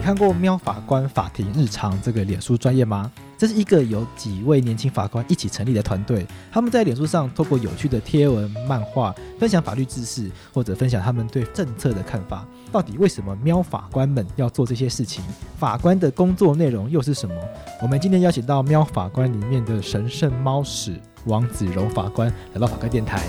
你看过“喵法官法庭日常”这个脸书专业吗？这是一个由几位年轻法官一起成立的团队，他们在脸书上透过有趣的贴文、漫画，分享法律知识，或者分享他们对政策的看法。到底为什么喵法官们要做这些事情？法官的工作内容又是什么？我们今天邀请到喵法官里面的神圣猫屎王子柔法官来到法官电台。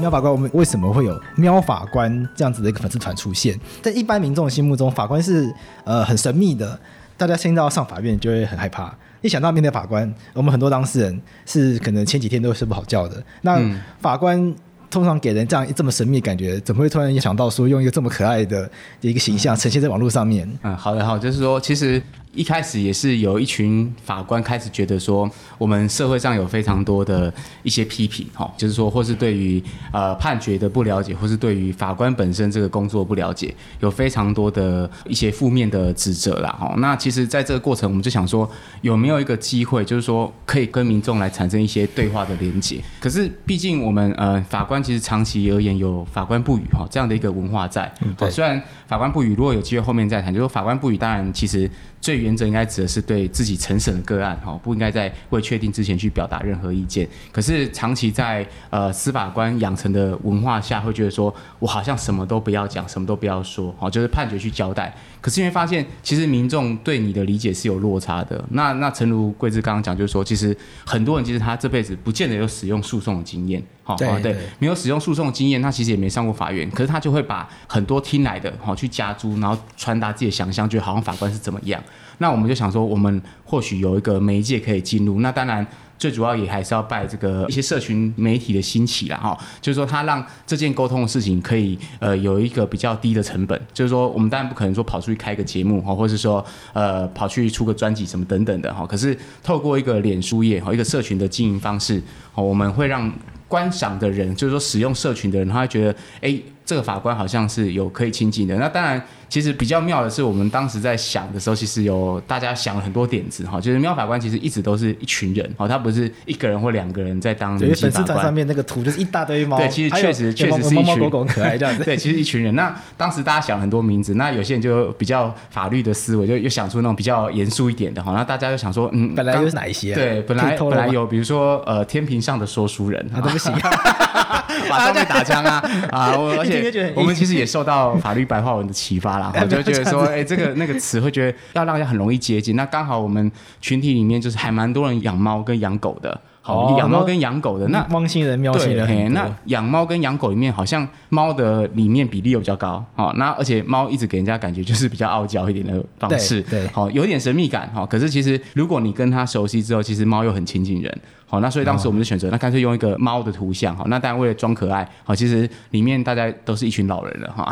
喵法官，我们为什么会有喵法官这样子的一个粉丝团出现？在一般民众的心目中，法官是呃很神秘的，大家听到上法院就会很害怕。一想到面对法官，我们很多当事人是可能前几天都睡不好觉的。那法官通常给人这样这么神秘的感觉，怎么会突然想到说用一个这么可爱的一个形象呈现在网络上面？嗯，好的，好，就是说其实。一开始也是有一群法官开始觉得说，我们社会上有非常多的一些批评，哈，就是说，或是对于呃判决的不了解，或是对于法官本身这个工作不了解，有非常多的一些负面的指责啦，哈。那其实，在这个过程，我们就想说，有没有一个机会，就是说，可以跟民众来产生一些对话的连接？可是，毕竟我们呃法官其实长期而言有法官不语哈这样的一个文化在，嗯，对。虽然法官不语，如果有机会后面再谈，就是说法官不语，当然其实。最原则应该指的是对自己成审的个案，哈，不应该在未确定之前去表达任何意见。可是长期在呃司法官养成的文化下，会觉得说我好像什么都不要讲，什么都不要说，好，就是判决去交代。可是因为发现，其实民众对你的理解是有落差的。那那诚如贵志刚刚讲，就是说，其实很多人其实他这辈子不见得有使用诉讼的经验，好，对，对，没有使用诉讼经验，他其实也没上过法院。可是他就会把很多听来的，好去加诸，然后传达自己的想象，觉得好像法官是怎么样。那我们就想说，我们或许有一个媒介可以进入。那当然。最主要也还是要拜这个一些社群媒体的兴起啦，哈，就是说他让这件沟通的事情可以呃有一个比较低的成本，就是说我们当然不可能说跑出去开个节目哈，或者是说呃跑去出个专辑什么等等的哈，可是透过一个脸书页哈，一个社群的经营方式，我们会让观赏的人，就是说使用社群的人，他会觉得哎。这个法官好像是有可以亲近的。那当然，其实比较妙的是，我们当时在想的时候，其实有大家想了很多点子哈。就是妙法官其实一直都是一群人哦，他不是一个人或两个人在当人气法官。粉丝团上面那个图就是一大堆猫。对，其实确实确实是一群猫猫狗狗可爱这样子。对，其实一群人。那当时大家想了很多名字，那有些人就比较法律的思维，就又想出那种比较严肃一点的哈。那大家就想说，嗯，本来有哪一些？对，本来本来有，比如说呃，天平上的说书人，啊，都不行，马上被打枪啊啊！而 且我们其实。也受到法律白话文的启发啦，我就觉得说，哎、欸，这个那个词会觉得要让人家很容易接近。那刚好我们群体里面就是还蛮多人养猫跟养狗的。好，养猫跟养狗的那汪星人、喵星人，那养猫跟养狗里面好像猫的里面比例又比较高。好，那而且猫一直给人家感觉就是比较傲娇一点的方式，对，好，有点神秘感。好，可是其实如果你跟它熟悉之后，其实猫又很亲近人。好，那所以当时我们就选择，那干脆用一个猫的图像。好，那当然为了装可爱，好，其实里面大家都是一群老人了哈。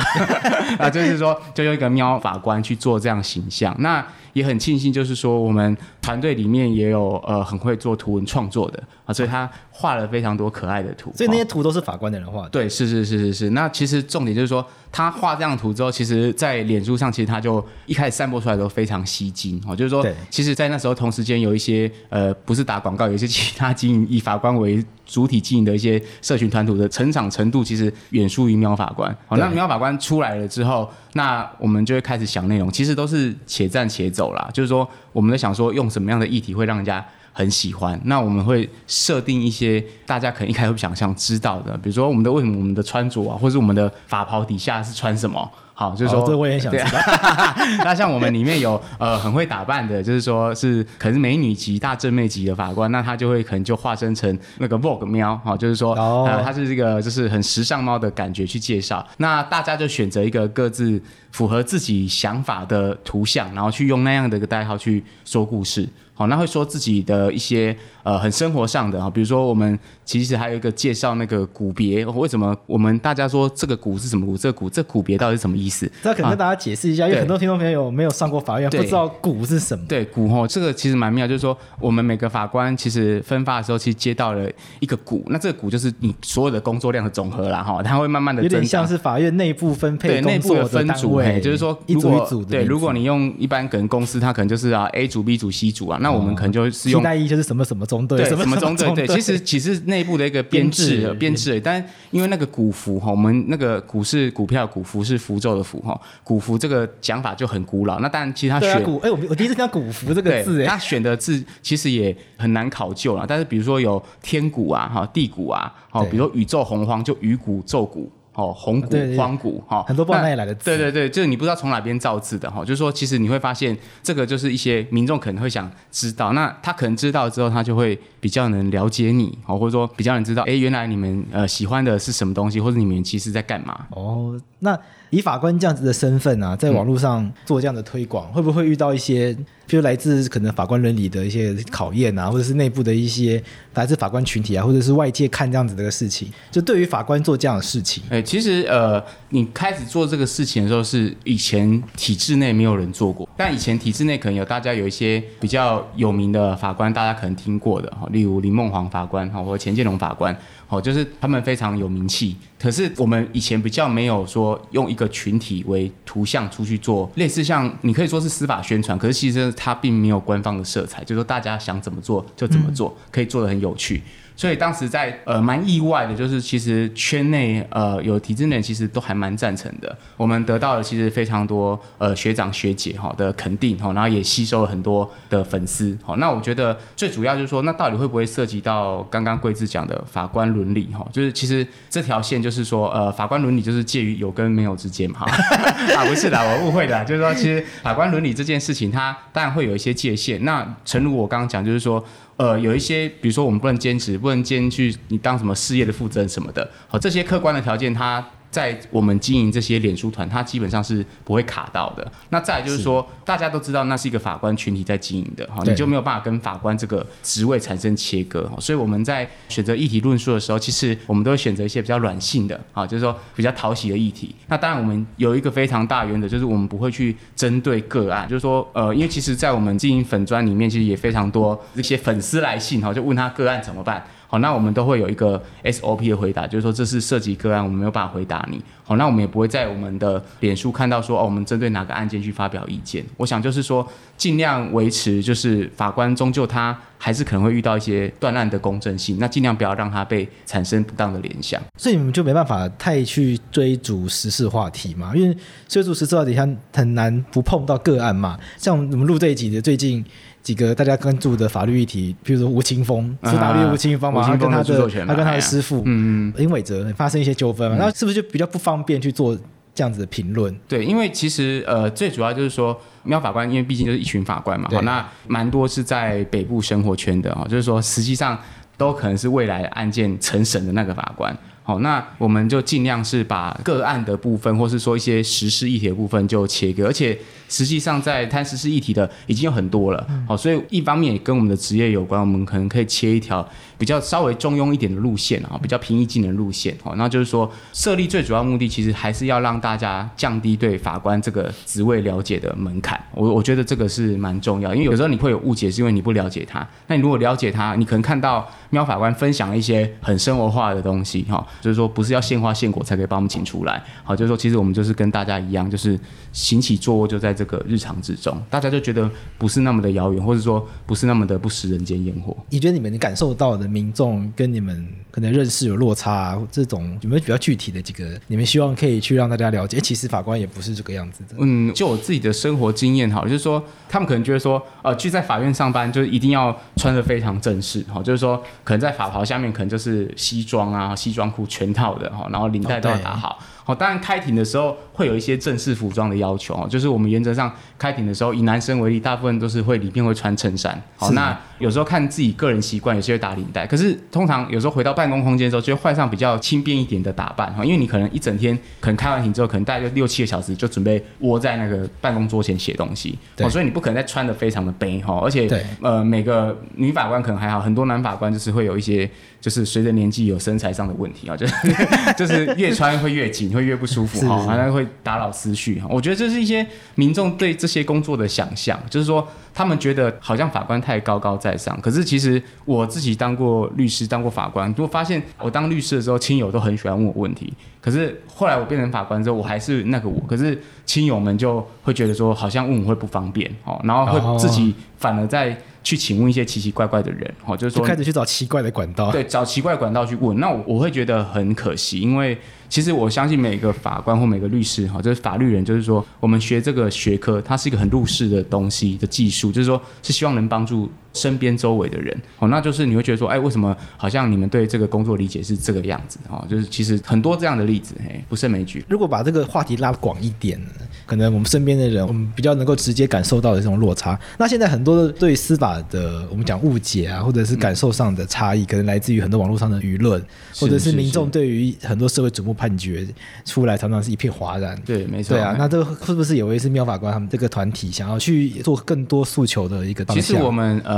啊，就是说，就用一个喵法官去做这样形象。那也很庆幸，就是说我们团队里面也有呃很会做图文创作的啊，所以他画了非常多可爱的图。所以那些图都是法官的人画的。对，是是是是是。那其实重点就是说，他画这样图之后，其实在脸书上，其实他就一开始散播出来都非常吸睛哦。就是说，其实，在那时候同时间有一些呃不是打广告，有一些其他经营以法官为主体经营的一些社群团图的成长程度，其实远输于喵法官。好，那喵法官出来了之后，那我们就会开始想内容，其实都是且战且走啦。就是说，我们在想说，用什么样的议题会让人家很喜欢？那我们会设定一些大家可能一开始不想象知道的，比如说我们的为什么我们的穿着啊，或是我们的法袍底下是穿什么？好，就是说，哦、这我也想知道。那像我们里面有呃很会打扮的，就是说是可能是美女级、大正妹级的法官，那他就会可能就化身成那个 Vogue 喵，好，就是说呃他是这个就是很时尚猫的感觉去介绍。那大家就选择一个各自符合自己想法的图像，然后去用那样的一个代号去说故事。好，那会说自己的一些呃很生活上的啊，比如说我们其实还有一个介绍那个股别，为什么我们大家说这个股是什么股？这个股这股别到底是什么意思？这可能跟大家解释一下，啊、因为很多听众朋友没有上过法院，不知道股是什么。对股哈，这个其实蛮妙，就是说我们每个法官其实分发的时候，其实接到了一个股，那这个股就是你所有的工作量的总和啦哈，它会慢慢的有点像是法院内部分配工作的分组，就是说一组一组的对，如果你用一般可能公司它可能就是啊 A 组 B 组 C 组啊，那我们可能就是用。替代一就是什么什么中队，什么什么中队，对，其实其实内部的一个编制编制，但因为那个股符哈，我们那个股是股票，股符是符咒的符哈。古符这个讲法就很古老，那当然其实他选股哎，我我第一次听到古符这个字，他选的字其实也很难考究了。但是比如说有天鼓啊，哈地鼓啊，好，比如说宇宙洪荒就鱼鼓奏鼓。哦，红谷、荒谷，哈，很多不知道哪里来的字。对对对，就是你不知道从哪边造字的哈。就是说，其实你会发现，这个就是一些民众可能会想知道，那他可能知道之后，他就会比较能了解你，哦，或者说比较能知道，哎，原来你们呃喜欢的是什么东西，或者你们其实在干嘛。哦，那以法官这样子的身份啊，在网络上做这样的推广，嗯、会不会遇到一些？就来自可能法官伦理的一些考验啊，或者是内部的一些来自法官群体啊，或者是外界看这样子的事情，就对于法官做这样的事情，哎、欸，其实呃，你开始做这个事情的时候，是以前体制内没有人做过，但以前体制内可能有大家有一些比较有名的法官，大家可能听过的哈，例如林梦煌法官哈，或者钱建龙法官。哦，就是他们非常有名气，可是我们以前比较没有说用一个群体为图像出去做类似像你可以说是司法宣传，可是其实它并没有官方的色彩，就是说大家想怎么做就怎么做，可以做的很有趣。所以当时在呃蛮意外的，就是其实圈内呃有体制内其实都还蛮赞成的。我们得到了其实非常多呃学长学姐哈的肯定哈，然后也吸收了很多的粉丝。哈，那我觉得最主要就是说，那到底会不会涉及到刚刚贵志讲的法官伦理哈？就是其实这条线就是说呃法官伦理就是介于有跟没有之间哈。啊不是的，我误会的，就是说其实法官伦理这件事情，它当然会有一些界限。那诚如我刚刚讲，就是说。呃，有一些，比如说我们不能兼职，不能兼去你当什么事业的负责人什么的，好，这些客观的条件，它。在我们经营这些脸书团，它基本上是不会卡到的。那再来就是说，是大家都知道那是一个法官群体在经营的哈，你就没有办法跟法官这个职位产生切割。所以我们在选择议题论述的时候，其实我们都会选择一些比较软性的啊，就是说比较讨喜的议题。那当然，我们有一个非常大原则，就是我们不会去针对个案，就是说呃，因为其实，在我们经营粉专里面，其实也非常多一些粉丝来信哈，就问他个案怎么办。好，那我们都会有一个 SOP 的回答，就是说这是涉及个案，我们没有办法回答你。好，那我们也不会在我们的脸书看到说哦，我们针对哪个案件去发表意见。我想就是说，尽量维持，就是法官终究他还是可能会遇到一些断案的公正性，那尽量不要让它被产生不当的联想。所以你们就没办法太去追逐时事话题嘛，因为追逐时事话题，它很难不碰到个案嘛。像我们录这一集的最近。几个大家关注的法律议题，比如说吴青峰，是法律吴青峰嘛，他跟他的他跟他的师傅，嗯嗯，林伟哲发生一些纠纷嘛，那是不是就比较不方便去做这样子的评论？对，因为其实呃，最主要就是说，喵法官，因为毕竟就是一群法官嘛，那蛮多是在北部生活圈的啊，就是说实际上都可能是未来案件成审的那个法官。好，那我们就尽量是把个案的部分，或是说一些时事议题的部分就切割，而且实际上在谈时事议题的已经有很多了。好，所以一方面也跟我们的职业有关，我们可能可以切一条比较稍微中庸一点的路线啊，比较平易近人路线。好，那就是说设立最主要目的，其实还是要让大家降低对法官这个职位了解的门槛。我我觉得这个是蛮重要，因为有时候你会有误解，是因为你不了解他。那你如果了解他，你可能看到喵法官分享一些很生活化的东西，哈。就是说，不是要现花现果才可以把我们请出来，好，就是说，其实我们就是跟大家一样，就是行起坐卧就在这个日常之中，大家就觉得不是那么的遥远，或者说不是那么的不食人间烟火。你觉得你们感受到的民众跟你们可能认识有落差，啊，这种有没有比较具体的几个？你们希望可以去让大家了解，其实法官也不是这个样子的。嗯，就我自己的生活经验，好，就是说，他们可能觉得说，呃，去在法院上班就一定要穿的非常正式，哈，就是说，可能在法袍下面可能就是西装啊，西装裤全套。的哈，然后领带都要打好。好，当然开庭的时候会有一些正式服装的要求哦，就是我们原则上开庭的时候，以男生为例，大部分都是会里面会穿衬衫。好，那有时候看自己个人习惯，有些会打领带。可是通常有时候回到办公空间之后，就会换上比较轻便一点的打扮哈，因为你可能一整天可能开完庭之后，可能大概就六七个小时就准备窝在那个办公桌前写东西。哦，所以你不可能再穿的非常的悲哈，而且呃每个女法官可能还好，很多男法官就是会有一些就是随着年纪有身材上的问题啊，就是 就是越穿会越紧。会越不舒服哈，好像会打扰思绪哈。我觉得这是一些民众对这些工作的想象，就是说他们觉得好像法官太高高在上。可是其实我自己当过律师，当过法官，就发现我当律师的时候，亲友都很喜欢问我问题。可是后来我变成法官之后，我还是那个我。可是亲友们就会觉得说，好像问我会不方便哦，然后会自己反而在去请问一些奇奇怪怪的人，哦，就是说就开始去找奇怪的管道，对，找奇怪的管道去问。那我我会觉得很可惜，因为其实我相信每个法官或每个律师，哈，就是法律人，就是说我们学这个学科，它是一个很入世的东西的技术，就是说是希望能帮助身边周围的人，哦，那就是你会觉得说，哎，为什么好像你们对这个工作理解是这个样子，哦，就是其实很多这样的例子，嘿，不胜枚举。如果把这个话题拉广一点，可能我们身边的人，我们比较能够直接感受到的这种落差。那现在很多对司法的我们讲误解啊，或者是感受上的差异，可能来自于很多网络上的舆论，或者是民众对于很多社会瞩目判决出来，常常是一片哗然。对，没错。对啊，那这个是不是有一位是喵法官他们这个团体想要去做更多诉求的一个方向？其实我们呃。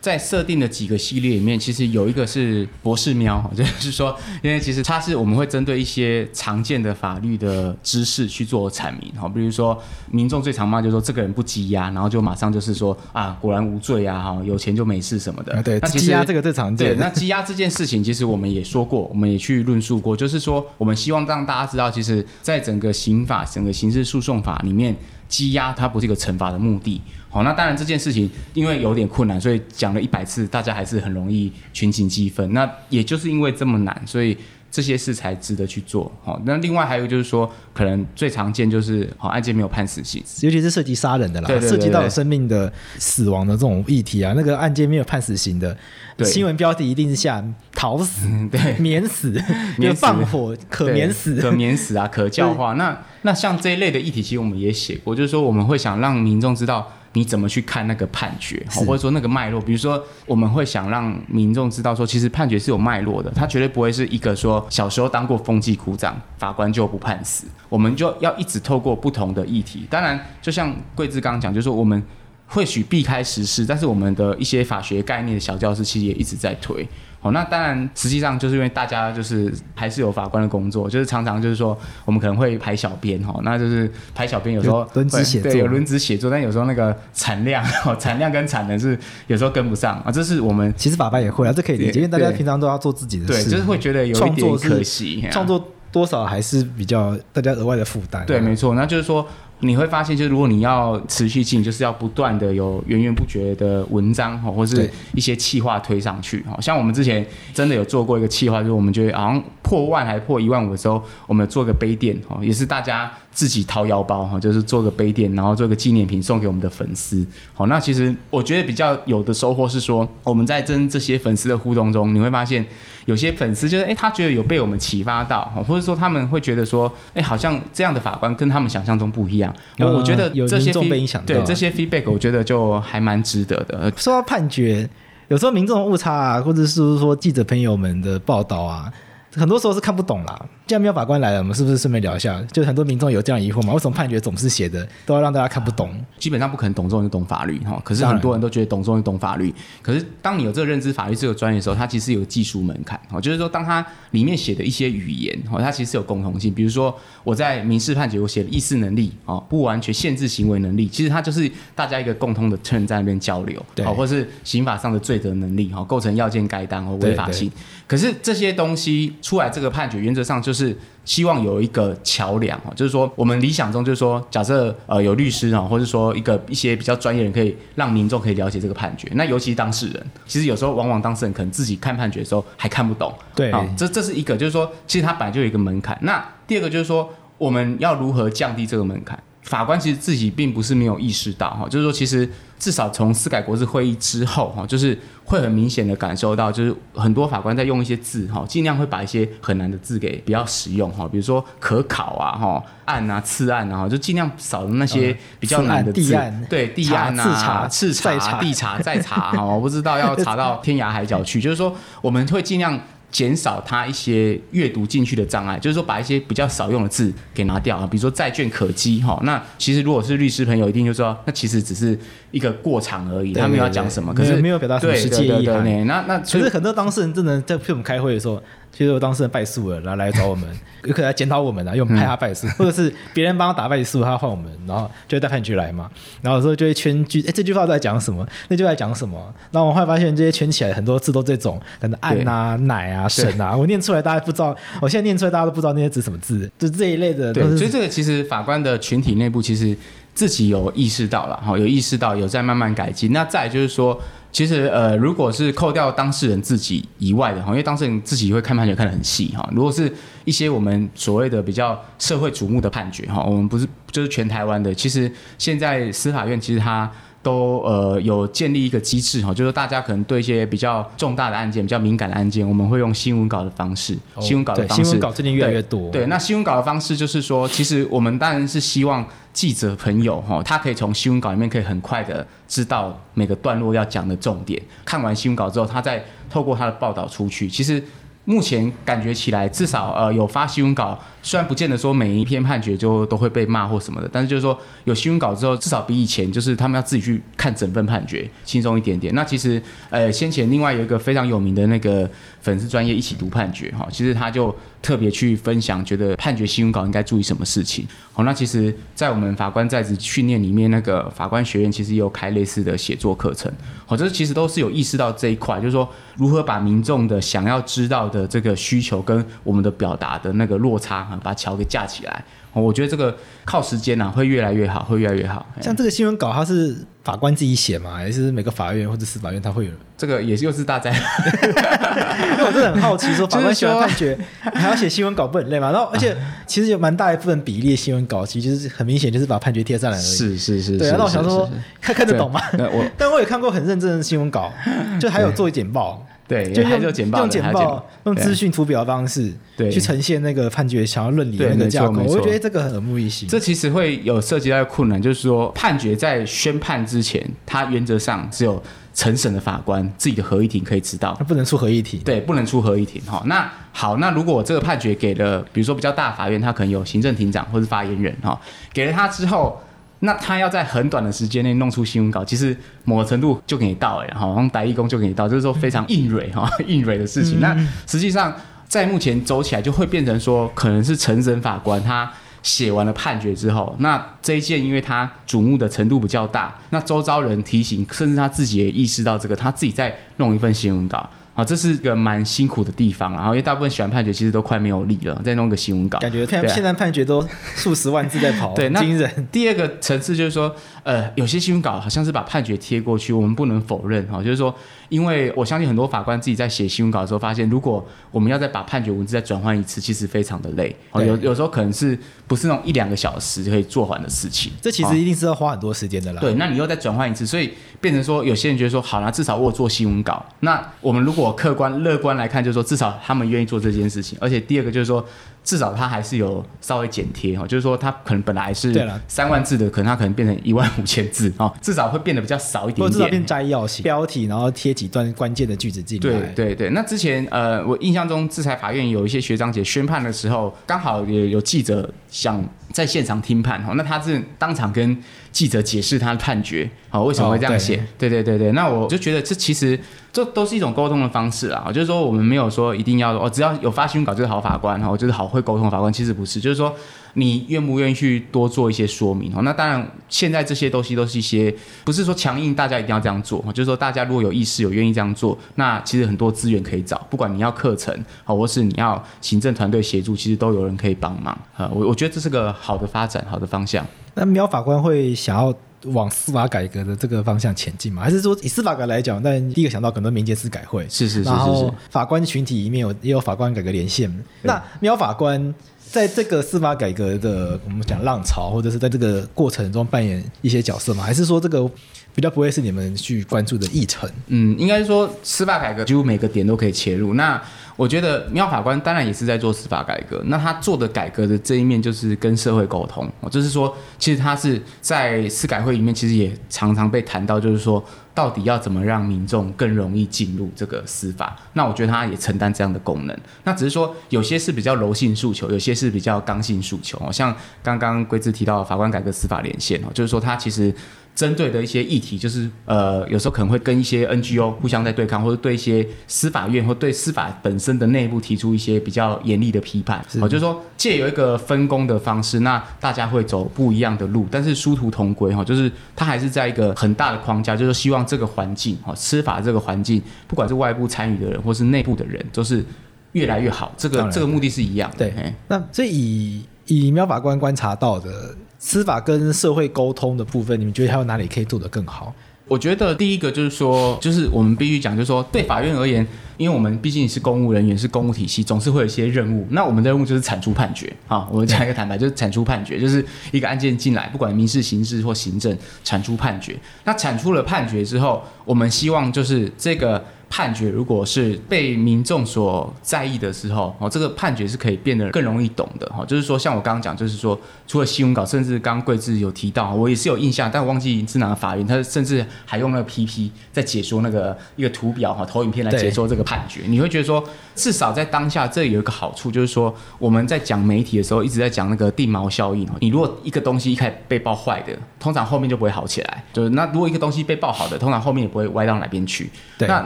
在设定的几个系列里面，其实有一个是博士喵，就是说，因为其实它是我们会针对一些常见的法律的知识去做阐明，哈，比如说民众最常骂就是说这个人不羁押，然后就马上就是说啊，果然无罪啊，哈，有钱就没事什么的。啊、对，那羁押这个最常见。对，那羁押这件事情，其实我们也说过，我们也去论述过，就是说，我们希望让大家知道，其实在整个刑法、整个刑事诉讼法里面，积压它不是一个惩罚的目的。好，那当然这件事情因为有点困难，所以讲了一百次，大家还是很容易群情激愤。那也就是因为这么难，所以这些事才值得去做。好，那另外还有就是说，可能最常见就是好案件没有判死刑，尤其是涉及杀人的啦，对对对对，涉及到生命的死亡的这种议题啊，那个案件没有判死刑的，新闻标题一定是下逃死，嗯、对，免死，免放火可免死，可免死啊，可教化。那那像这一类的议题，其实我们也写过，就是说我们会想让民众知道。你怎么去看那个判决，或者说那个脉络？比如说，我们会想让民众知道说，其实判决是有脉络的，他绝对不会是一个说小时候当过风纪股长，法官就不判死。我们就要一直透过不同的议题，当然，就像桂志刚刚讲，就是说我们或许避开时事，但是我们的一些法学概念的小教室，其实也一直在推。哦，那当然，实际上就是因为大家就是还是有法官的工作，就是常常就是说我们可能会排小编哈，那就是排小编有时候轮值写作，对，有轮值写作，但有时候那个产量哦，产量跟产能是有时候跟不上啊，这是我们其实法官也会啊，这可以理解，因为大家平常都要做自己的事，对，就是会觉得有一点可惜，创作多少还是比较大家额外的负担，对，没错，那就是说。你会发现，就是如果你要持续进，就是要不断的有源源不绝的文章哈，或是一些企划推上去哈。像我们之前真的有做过一个企划，就是我们觉得好像破万还破一万五的时候，我们做个杯垫哈，也是大家自己掏腰包哈，就是做个杯垫，然后做个纪念品送给我们的粉丝。好，那其实我觉得比较有的收获是说，我们在跟这些粉丝的互动中，你会发现有些粉丝就是哎，他觉得有被我们启发到，或者说他们会觉得说，哎，好像这样的法官跟他们想象中不一样。我觉得这些对这些 feedback，我觉得就还蛮值得的。说到判决，有时候民众误差啊，或者是说记者朋友们的报道啊。很多时候是看不懂啦。既然喵法官来了，我们是不是顺便聊一下？就很多民众有这样疑惑嘛？为什么判决总是写的都要让大家看不懂？基本上不可能懂中就懂法律哈。可是很多人都觉得懂中就懂法律。可是当你有这个认知法律这个专业的时候，它其实有技术门槛哈。就是说，当它里面写的一些语言哈，它其实有共同性。比如说我在民事判决我写的意识能力啊，不完全限制行为能力，其实它就是大家一个共通的 term 在那边交流，对，或是刑法上的罪责能力哈，构成要件该当和违法性。可是这些东西出来，这个判决原则上就是希望有一个桥梁哦，就是说我们理想中就是说，假设呃有律师啊，或者说一个一些比较专业人，可以让民众可以了解这个判决。那尤其是当事人，其实有时候往往当事人可能自己看判决的时候还看不懂。对，啊，这这是一个，就是说其实它本来就有一个门槛。那第二个就是说，我们要如何降低这个门槛？法官其实自己并不是没有意识到哈，就是说其实至少从司改国是会议之后哈，就是会很明显的感受到，就是很多法官在用一些字哈，尽量会把一些很难的字给比较实用哈，比如说可考啊哈，案啊次案啊，就尽量少那些比较难的字。地案对，地案啊，次查、地查、再查哈，我不知道要查到天涯海角去，就是说我们会尽量。减少他一些阅读进去的障碍，就是说把一些比较少用的字给拿掉啊，比如说债券可积哈。那其实如果是律师朋友，一定就知道，那其实只是一个过场而已，他没有要讲什么，可是没有表达什么实际意涵。那那其实很多当事人真的在陪我们开会的时候。其实我当事人败诉了，然后来找我们，有可能来检讨我们啊，因为我们派他败诉，或者是别人帮他打败诉，他换我们，然后就会带判决来嘛。然后有时候就会圈句，哎，这句话在讲什么？那句话在讲什么？然后我后来发现这些圈起来很多字都这种，可能案啊、奶啊、神啊，我念出来大家不知道，我现在念出来大家都不知道那些字什么字，就这一类的。对，所以这个其实法官的群体内部其实。自己有意识到了，哈，有意识到有在慢慢改进。那再就是说，其实呃，如果是扣掉当事人自己以外的哈，因为当事人自己会看判决看得很细哈。如果是一些我们所谓的比较社会瞩目的判决哈，我们不是就是全台湾的，其实现在司法院其实它。都呃有建立一个机制哈，就是大家可能对一些比较重大的案件、比较敏感的案件，我们会用新闻稿的方式，哦、新闻稿的方式，新闻稿最近越来越多。对，那新闻稿的方式就是说，其实我们当然是希望记者朋友哈，他可以从新闻稿里面可以很快的知道每个段落要讲的重点。看完新闻稿之后，他再透过他的报道出去，其实。目前感觉起来，至少呃有发新闻稿，虽然不见得说每一篇判决就都会被骂或什么的，但是就是说有新闻稿之后，至少比以前就是他们要自己去看整份判决轻松一点点。那其实呃先前另外有一个非常有名的那个粉丝专业一起读判决哈，其实他就特别去分享，觉得判决新闻稿应该注意什么事情。好，那其实，在我们法官在职训练里面，那个法官学院其实也有开类似的写作课程。好，这其实都是有意识到这一块，就是说如何把民众的想要知道的这个需求跟我们的表达的那个落差啊，把桥给架起来。我觉得这个靠时间呐，会越来越好，会越来越好。像这个新闻稿，它是法官自己写嘛？还是每个法院或者司法院它会有？这个也是又是大灾难。因为我真的很好奇，说 法官写完判决，还要写新闻稿，不很累吗？然后，而且其实有蛮大一部分比例的新闻稿，其实就是很明显就是把判决贴上来而已。是是是。对啊，那我想说，看看得懂吗？我，但我也看过很认真的新闻稿，就还有做简报。对，就用用简报，用简报，用资讯图表的方式，对，去呈现那个判决想要论理的那个架构。我觉得这个很耳目一新。这其实会有涉及到的困难，就是说判决在宣判之前，它原则上只有承审的法官自己的合议庭可以知道，它不能出合议庭。对，不能出合议庭。哈，那好，那如果我这个判决给了，比如说比较大法院，他可能有行政庭长或是发言人，哈，给了他之后。那他要在很短的时间内弄出新闻稿，其实某个程度就给你到哎，好像代义工就给你到，就是说非常硬蕊哈，硬蕊的事情。那实际上在目前走起来，就会变成说，可能是陈审法官他写完了判决之后，那这一件因为他瞩目的程度比较大，那周遭人提醒，甚至他自己也意识到这个，他自己在弄一份新闻稿。啊，这是个蛮辛苦的地方，然后因为大部分喜欢判决其实都快没有力了，再弄个新闻稿，感觉现在判决都数十万字在跑，对，惊人。第二个层次就是说，呃，有些新闻稿好像是把判决贴过去，我们不能否认哈，就是说。因为我相信很多法官自己在写新闻稿的时候，发现如果我们要再把判决文字再转换一次，其实非常的累。有有时候可能是不是那种一两个小时就可以做完的事情。这其实一定是要花很多时间的啦。对，那你又再转换一次，所以变成说有些人觉得说，好啦，至少我有做新闻稿。那我们如果客观乐观来看，就是说至少他们愿意做这件事情。而且第二个就是说。至少它还是有稍微剪贴哈，就是说它可能本来是三万字的，可能它可能变成一万五千字啊，至少会变得比较少一点点。至少变摘要型标题，然后贴几段关键的句子进来。对对对，那之前呃，我印象中，制裁法院有一些学长姐宣判的时候，刚好也有记者想在现场听判哈，那他是当场跟记者解释他的判决，好，为什么会这样写？对对对对，那我就觉得这其实。这都是一种沟通的方式啦，就是说我们没有说一定要哦，只要有发新闻稿就是好法官哈，就是好会沟通的法官，其实不是，就是说你愿不愿意去多做一些说明哈。那当然，现在这些东西都是一些不是说强硬大家一定要这样做，就是说大家如果有意识有愿意这样做，那其实很多资源可以找，不管你要课程好，或是你要行政团队协助，其实都有人可以帮忙啊。我我觉得这是个好的发展，好的方向。那苗法官会想要往司法改革的这个方向前进吗？还是说以司法改来讲，但第一个想到可能民间司改会是是是是，然后法官群体里面有也有法官改革连线。那苗法官在这个司法改革的我们讲浪潮，或者是在这个过程中扮演一些角色吗？还是说这个比较不会是你们去关注的议程？嗯，应该是说司法改革几乎每个点都可以切入。那我觉得苗法官当然也是在做司法改革，那他做的改革的这一面就是跟社会沟通，就是说，其实他是在司改会里面，其实也常常被谈到，就是说，到底要怎么让民众更容易进入这个司法？那我觉得他也承担这样的功能。那只是说，有些是比较柔性诉求，有些是比较刚性诉求。像刚刚贵智提到法官改革司法连线哦，就是说他其实。针对的一些议题，就是呃，有时候可能会跟一些 NGO 互相在对抗，或者对一些司法院或对司法本身的内部提出一些比较严厉的批判。好，就是说借由一个分工的方式，那大家会走不一样的路，但是殊途同归哈，就是它还是在一个很大的框架，就是希望这个环境哈，司法这个环境，不管是外部参与的人或是内部的人，都是越来越好。这个这个目的是一样的。对，那所以以以喵法官观察到的司法跟社会沟通的部分，你们觉得还有哪里可以做得更好？我觉得第一个就是说，就是我们必须讲，就是说对法院而言，因为我们毕竟是公务人员，是公务体系，总是会有一些任务。那我们的任务就是产出判决啊。我们讲一个坦白，就是产出判决，就是一个案件进来，不管民事、刑事或行政，产出判决。那产出了判决之后，我们希望就是这个。判决如果是被民众所在意的时候，哦，这个判决是可以变得更容易懂的，哈，就是说，像我刚刚讲，就是说，除了新闻稿，甚至刚刚贵智有提到，我也是有印象，但我忘记是哪个法院，他甚至还用那个 PP 在解说那个一个图表哈，投影片来解说这个判决，你会觉得说，至少在当下，这有一个好处，就是说，我们在讲媒体的时候，一直在讲那个地锚效应，你如果一个东西一开始被爆坏的，通常后面就不会好起来，就是那如果一个东西被爆好的，通常后面也不会歪到哪边去，对，那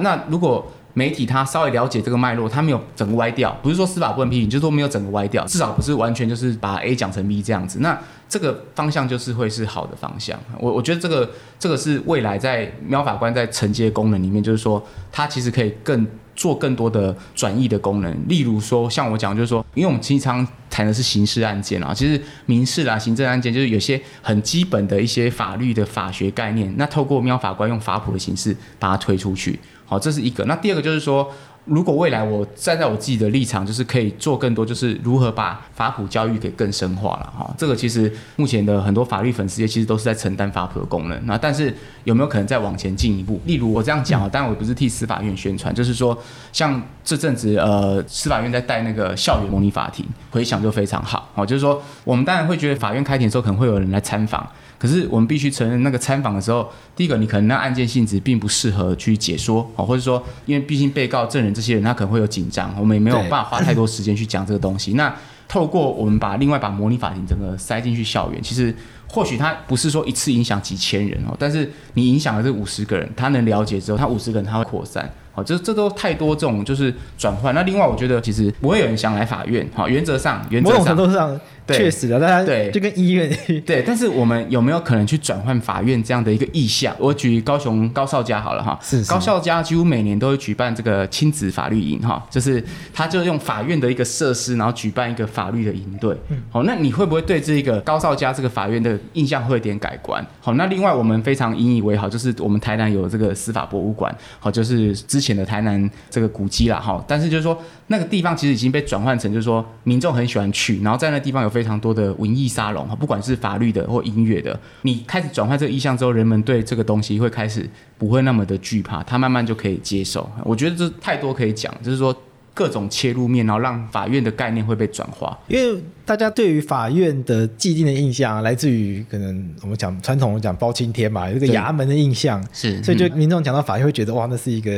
那如。果媒体他稍微了解这个脉络，他没有整个歪掉，不是说司法不能批评，就是说没有整个歪掉，至少不是完全就是把 A 讲成 B 这样子。那这个方向就是会是好的方向。我我觉得这个这个是未来在喵法官在承接功能里面，就是说他其实可以更做更多的转译的功能。例如说，像我讲，就是说，因为我们经常谈的是刑事案件啊，其实民事啊、行政案件，就是有些很基本的一些法律的法学概念，那透过喵法官用法普的形式把它推出去。好，这是一个。那第二个就是说，如果未来我站在我自己的立场，就是可以做更多，就是如何把法普教育给更深化了。哈，这个其实目前的很多法律粉丝业其实都是在承担法普的功能。那但是有没有可能再往前进一步？例如我这样讲啊，当然我不是替司法院宣传，就是说像这阵子呃，司法院在带那个校园模拟法庭，回想就非常好。好，就是说我们当然会觉得法院开庭的时候可能会有人来参访。可是我们必须承认，那个参访的时候，第一个你可能那案件性质并不适合去解说哦，或者说因为毕竟被告、证人这些人他可能会有紧张，我们也没有办法花太多时间去讲这个东西。那透过我们把另外把模拟法庭整个塞进去校园，其实或许他不是说一次影响几千人哦，但是你影响了这五十个人，他能了解之后，他五十个人他会扩散。好，这这都太多这种就是转换。那另外我觉得其实不会有人想来法院。好，原则上，原则上，某种程度上。确实的，大家对就跟医院对，但是我们有没有可能去转换法院这样的一个意向？我举高雄高少家好了哈，是，是高少家几乎每年都会举办这个亲子法律营哈，就是他就用法院的一个设施，然后举办一个法律的营队。嗯，好，那你会不会对这个高少家这个法院的印象会有点改观？好，那另外我们非常引以为豪，就是我们台南有这个司法博物馆，好，就是之前的台南这个古迹啦，哈，但是就是说那个地方其实已经被转换成，就是说民众很喜欢去，然后在那地方有非常多的文艺沙龙哈，不管是法律的或音乐的，你开始转换这个意向之后，人们对这个东西会开始不会那么的惧怕，他慢慢就可以接受。我觉得这太多可以讲，就是说各种切入面，然后让法院的概念会被转化。因为大家对于法院的既定的印象来自于可能我们讲传统讲包青天嘛，有这个衙门的印象是，所以就民众讲到法院会觉得哇，那是一个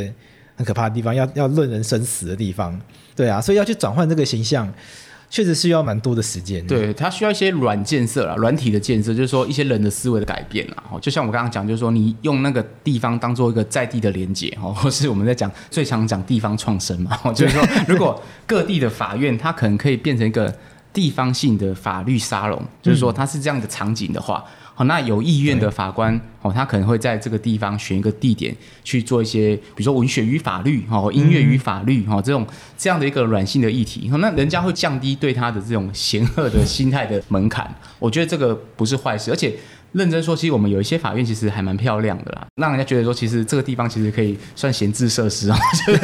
很可怕的地方，要要论人生死的地方。对啊，所以要去转换这个形象。确实是要蛮多的时间，对，它需要一些软建设啦，软体的建设，就是说一些人的思维的改变啦。哦，就像我刚刚讲，就是说你用那个地方当做一个在地的连接，哦，或是我们在讲最常讲地方创生嘛，就是说如果各地的法院它可能可以变成一个地方性的法律沙龙，就是说它是这样的场景的话。哦，那有意愿的法官哦，他可能会在这个地方选一个地点去做一些，比如说文学与法律哦，音乐与法律哦，这种这样的一个软性的议题，那人家会降低对他的这种嫌恶的心态的门槛。我觉得这个不是坏事，而且认真说，其实我们有一些法院其实还蛮漂亮的啦，让人家觉得说，其实这个地方其实可以算闲置设施啊，就是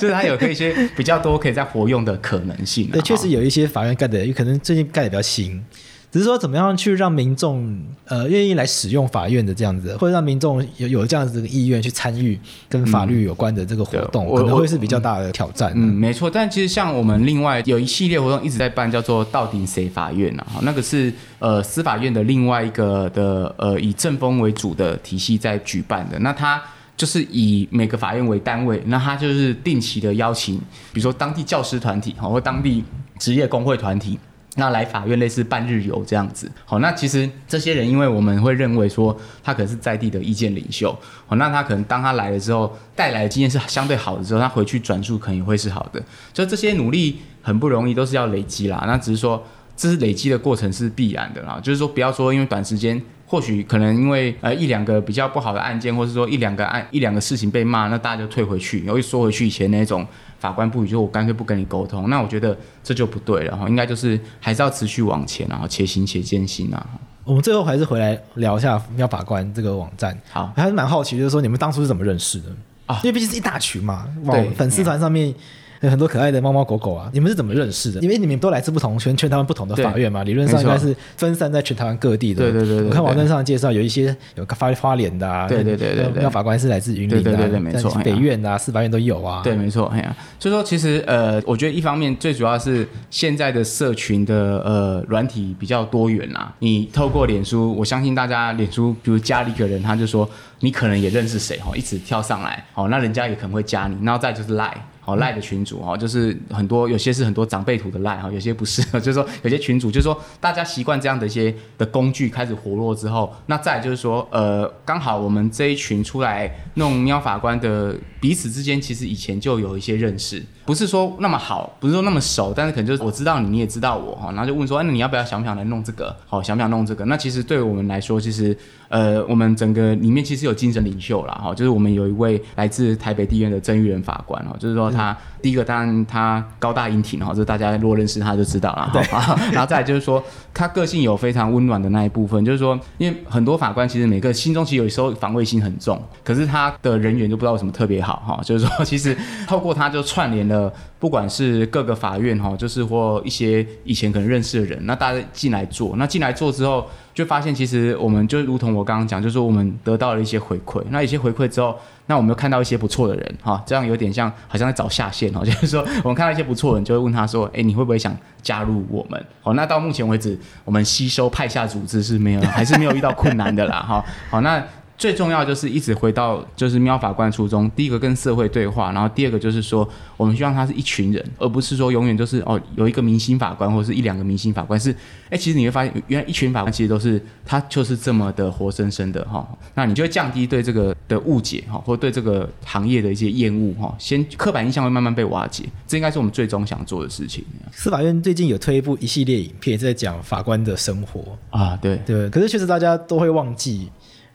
就是它有可以一些比较多可以再活用的可能性。对，确实有一些法院盖的，有可能最近盖的比较新。只是说，怎么样去让民众呃愿意来使用法院的这样子，或者让民众有有这样子的意愿去参与跟法律有关的这个活动，嗯、可能会是比较大的挑战。嗯，没错。但其实像我们另外有一系列活动一直在办，叫做“到底谁法院”啊，那个是呃司法院的另外一个的呃以政风为主的体系在举办的。那它就是以每个法院为单位，那它就是定期的邀请，比如说当地教师团体或当地职业工会团体。那来法院类似半日游这样子，好，那其实这些人，因为我们会认为说他可能是在地的意见领袖，好，那他可能当他来了之后，带来的经验是相对好的之后，他回去转述可能也会是好的，就这些努力很不容易，都是要累积啦。那只是说这是累积的过程是必然的啦，就是说不要说因为短时间或许可能因为呃一两个比较不好的案件，或是说一两个案一两个事情被骂，那大家就退回去，然后又说回去以前那种法官不予，就我干脆不跟你沟通。那我觉得这就不对了哈，应该就是还是要持续往前，然后且行且艰辛啊。我们最后还是回来聊一下喵法官这个网站。好，还是蛮好奇，就是说你们当初是怎么认识的啊？因为毕竟是一大群嘛，对，粉丝团上面。有 很多可爱的猫猫狗狗啊！你们是怎么认识的？因为你们都来自不同全全台湾不同的法院嘛，理论上应该是分散在全台湾各地的。对对对，对，我看网站上介绍，有一些有个发花莲的啊，对对对对，对，喵法官是来自云林的，对对对，对没错，北院啊，司法院都有啊。对，没错，哎呀，所以说其实呃，我觉得一方面最主要是现在的社群的呃软体比较多元啦。你透过脸书，我相信大家脸书，比如加了一个人，他就说你可能也认识谁哦，一直跳上来哦，那人家也可能会加你，然后再就是赖。哦，赖的群主哦，就是很多，有些是很多长辈图的赖哈，有些不是，就是说有些群主，就是说大家习惯这样的一些的工具开始活络之后，那再就是说，呃，刚好我们这一群出来弄喵法官的彼此之间，其实以前就有一些认识，不是说那么好，不是说那么熟，但是可能就是我知道你，你也知道我哈，然后就问说，哎，那你要不要想不想来弄这个？好，想不想弄这个？那其实对我们来说，其实呃，我们整个里面其实有精神领袖啦。哈，就是我们有一位来自台北地院的曾玉仁法官哦，就是说。他第一个当然他高大英挺哈，这大家如果认识他就知道了。对，然后再就是说他个性有非常温暖的那一部分，就是说因为很多法官其实每个心中其实有时候防卫心很重，可是他的人缘就不知道为什么特别好好哈，就是说其实透过他就串联了不管是各个法院哈，就是或一些以前可能认识的人，那大家进来做，那进来做之后就发现其实我们就如同我刚刚讲，就是我们得到了一些回馈，那一些回馈之后。那我们又看到一些不错的人哈，这样有点像好像在找下线哈，就是说我们看到一些不错的人，就会问他说，哎，你会不会想加入我们？好，那到目前为止，我们吸收派下组织是没有，还是没有遇到困难的啦哈。好，那。最重要就是一直回到就是喵法官初衷，第一个跟社会对话，然后第二个就是说我们希望他是一群人，而不是说永远就是哦有一个明星法官或者是一两个明星法官，是哎其实你会发现原来一群法官其实都是他就是这么的活生生的哈，那你就会降低对这个的误解哈，或对这个行业的一些厌恶哈，先刻板印象会慢慢被瓦解，这应该是我们最终想做的事情。司法院最近有推一部一系列影片在讲法官的生活啊，对对，可是确实大家都会忘记。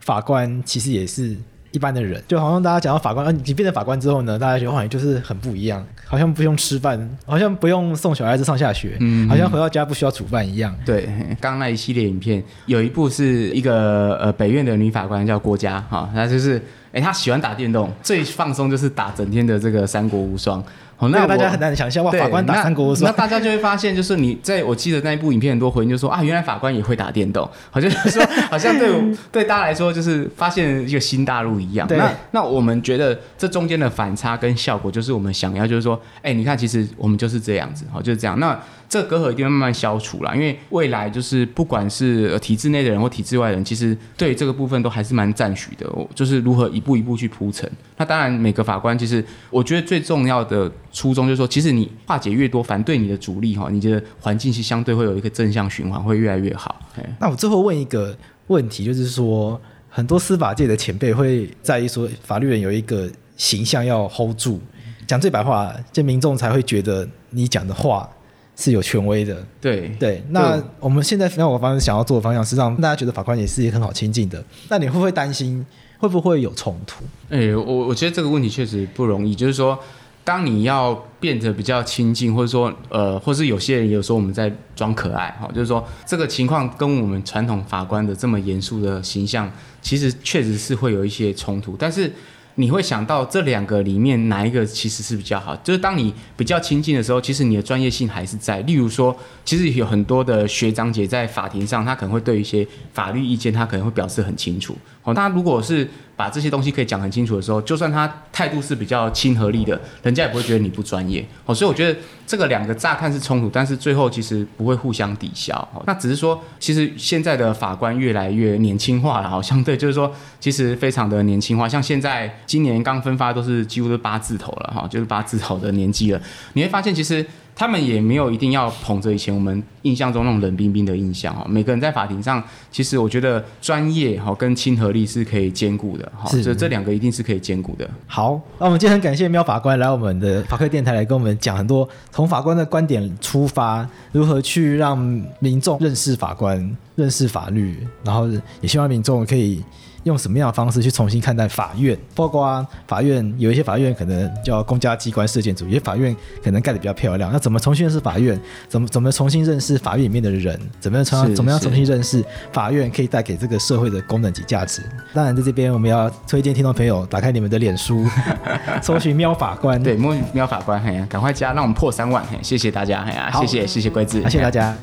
法官其实也是一般的人，就好像大家讲到法官，呃，你变成法官之后呢，大家觉得好像就是很不一样，好像不用吃饭，好像不用送小孩子上下学，嗯，好像回到家不需要煮饭一样。对，刚刚那一系列影片有一部是一个呃北院的女法官叫郭嘉哈，那就是哎她喜欢打电动，最放松就是打整天的这个三国无双。哦，那大家很难想象哇，法官打三国无双，那大家就会发现，就是你在我记得那一部影片很多回应，就说啊，原来法官也会打电动，好像就是说，好像对对大家来说，就是发现一个新大陆一样。那那我们觉得这中间的反差跟效果，就是我们想要，就是说，哎、欸，你看，其实我们就是这样子，好，就是这样。那这个隔阂一定会慢慢消除了，因为未来就是不管是体制内的人或体制外的人，其实对这个部分都还是蛮赞许的，就是如何一步一步去铺陈。那当然，每个法官其实我觉得最重要的初衷就是说，其实你化解越多反对你的阻力哈，你的环境是相对会有一个正向循环，会越来越好。那我最后问一个问题，就是说很多司法界的前辈会在意说，法律人有一个形象要 hold 住，讲最白话，这民众才会觉得你讲的话。是有权威的，对对。那我们现在那我方想要做的方向是让大家觉得法官也是很好亲近的。那你会不会担心会不会有冲突？哎、欸，我我觉得这个问题确实不容易。就是说，当你要变得比较亲近，或者说呃，或是有些人有时候我们在装可爱哈，就是说这个情况跟我们传统法官的这么严肃的形象，其实确实是会有一些冲突，但是。你会想到这两个里面哪一个其实是比较好？就是当你比较亲近的时候，其实你的专业性还是在。例如说，其实有很多的学长姐在法庭上，他可能会对一些法律意见，他可能会表示很清楚。哦，他如果是。把这些东西可以讲很清楚的时候，就算他态度是比较亲和力的，人家也不会觉得你不专业哦。所以我觉得这个两个乍看是冲突，但是最后其实不会互相抵消哦。那只是说，其实现在的法官越来越年轻化了，好相对，就是说其实非常的年轻化。像现在今年刚分发都是几乎都八字头了哈，就是八字头的年纪了。你会发现其实。他们也没有一定要捧着以前我们印象中那种冷冰冰的印象哦。每个人在法庭上，其实我觉得专业哈跟亲和力是可以兼顾的哈，这这两个一定是可以兼顾的。好，那我们今天很感谢喵法官来我们的法客电台来跟我们讲很多从法官的观点出发，如何去让民众认识法官、认识法律，然后也希望民众可以。用什么样的方式去重新看待法院？包括法院有一些法院可能叫公家机关事件组，有些法院可能盖得比较漂亮。那怎么重新认识法院？怎么怎么重新认识法院里面的人？怎么样重怎么样重新认识法院可以带给这个社会的功能及价值？当然，在这边我们要推荐听众朋友打开你们的脸书，搜寻喵法官。对，摸喵法官，嘿，赶快加，让我们破三万，嘿，谢谢大家，嘿啊，谢谢谢谢贵子，谢谢大家。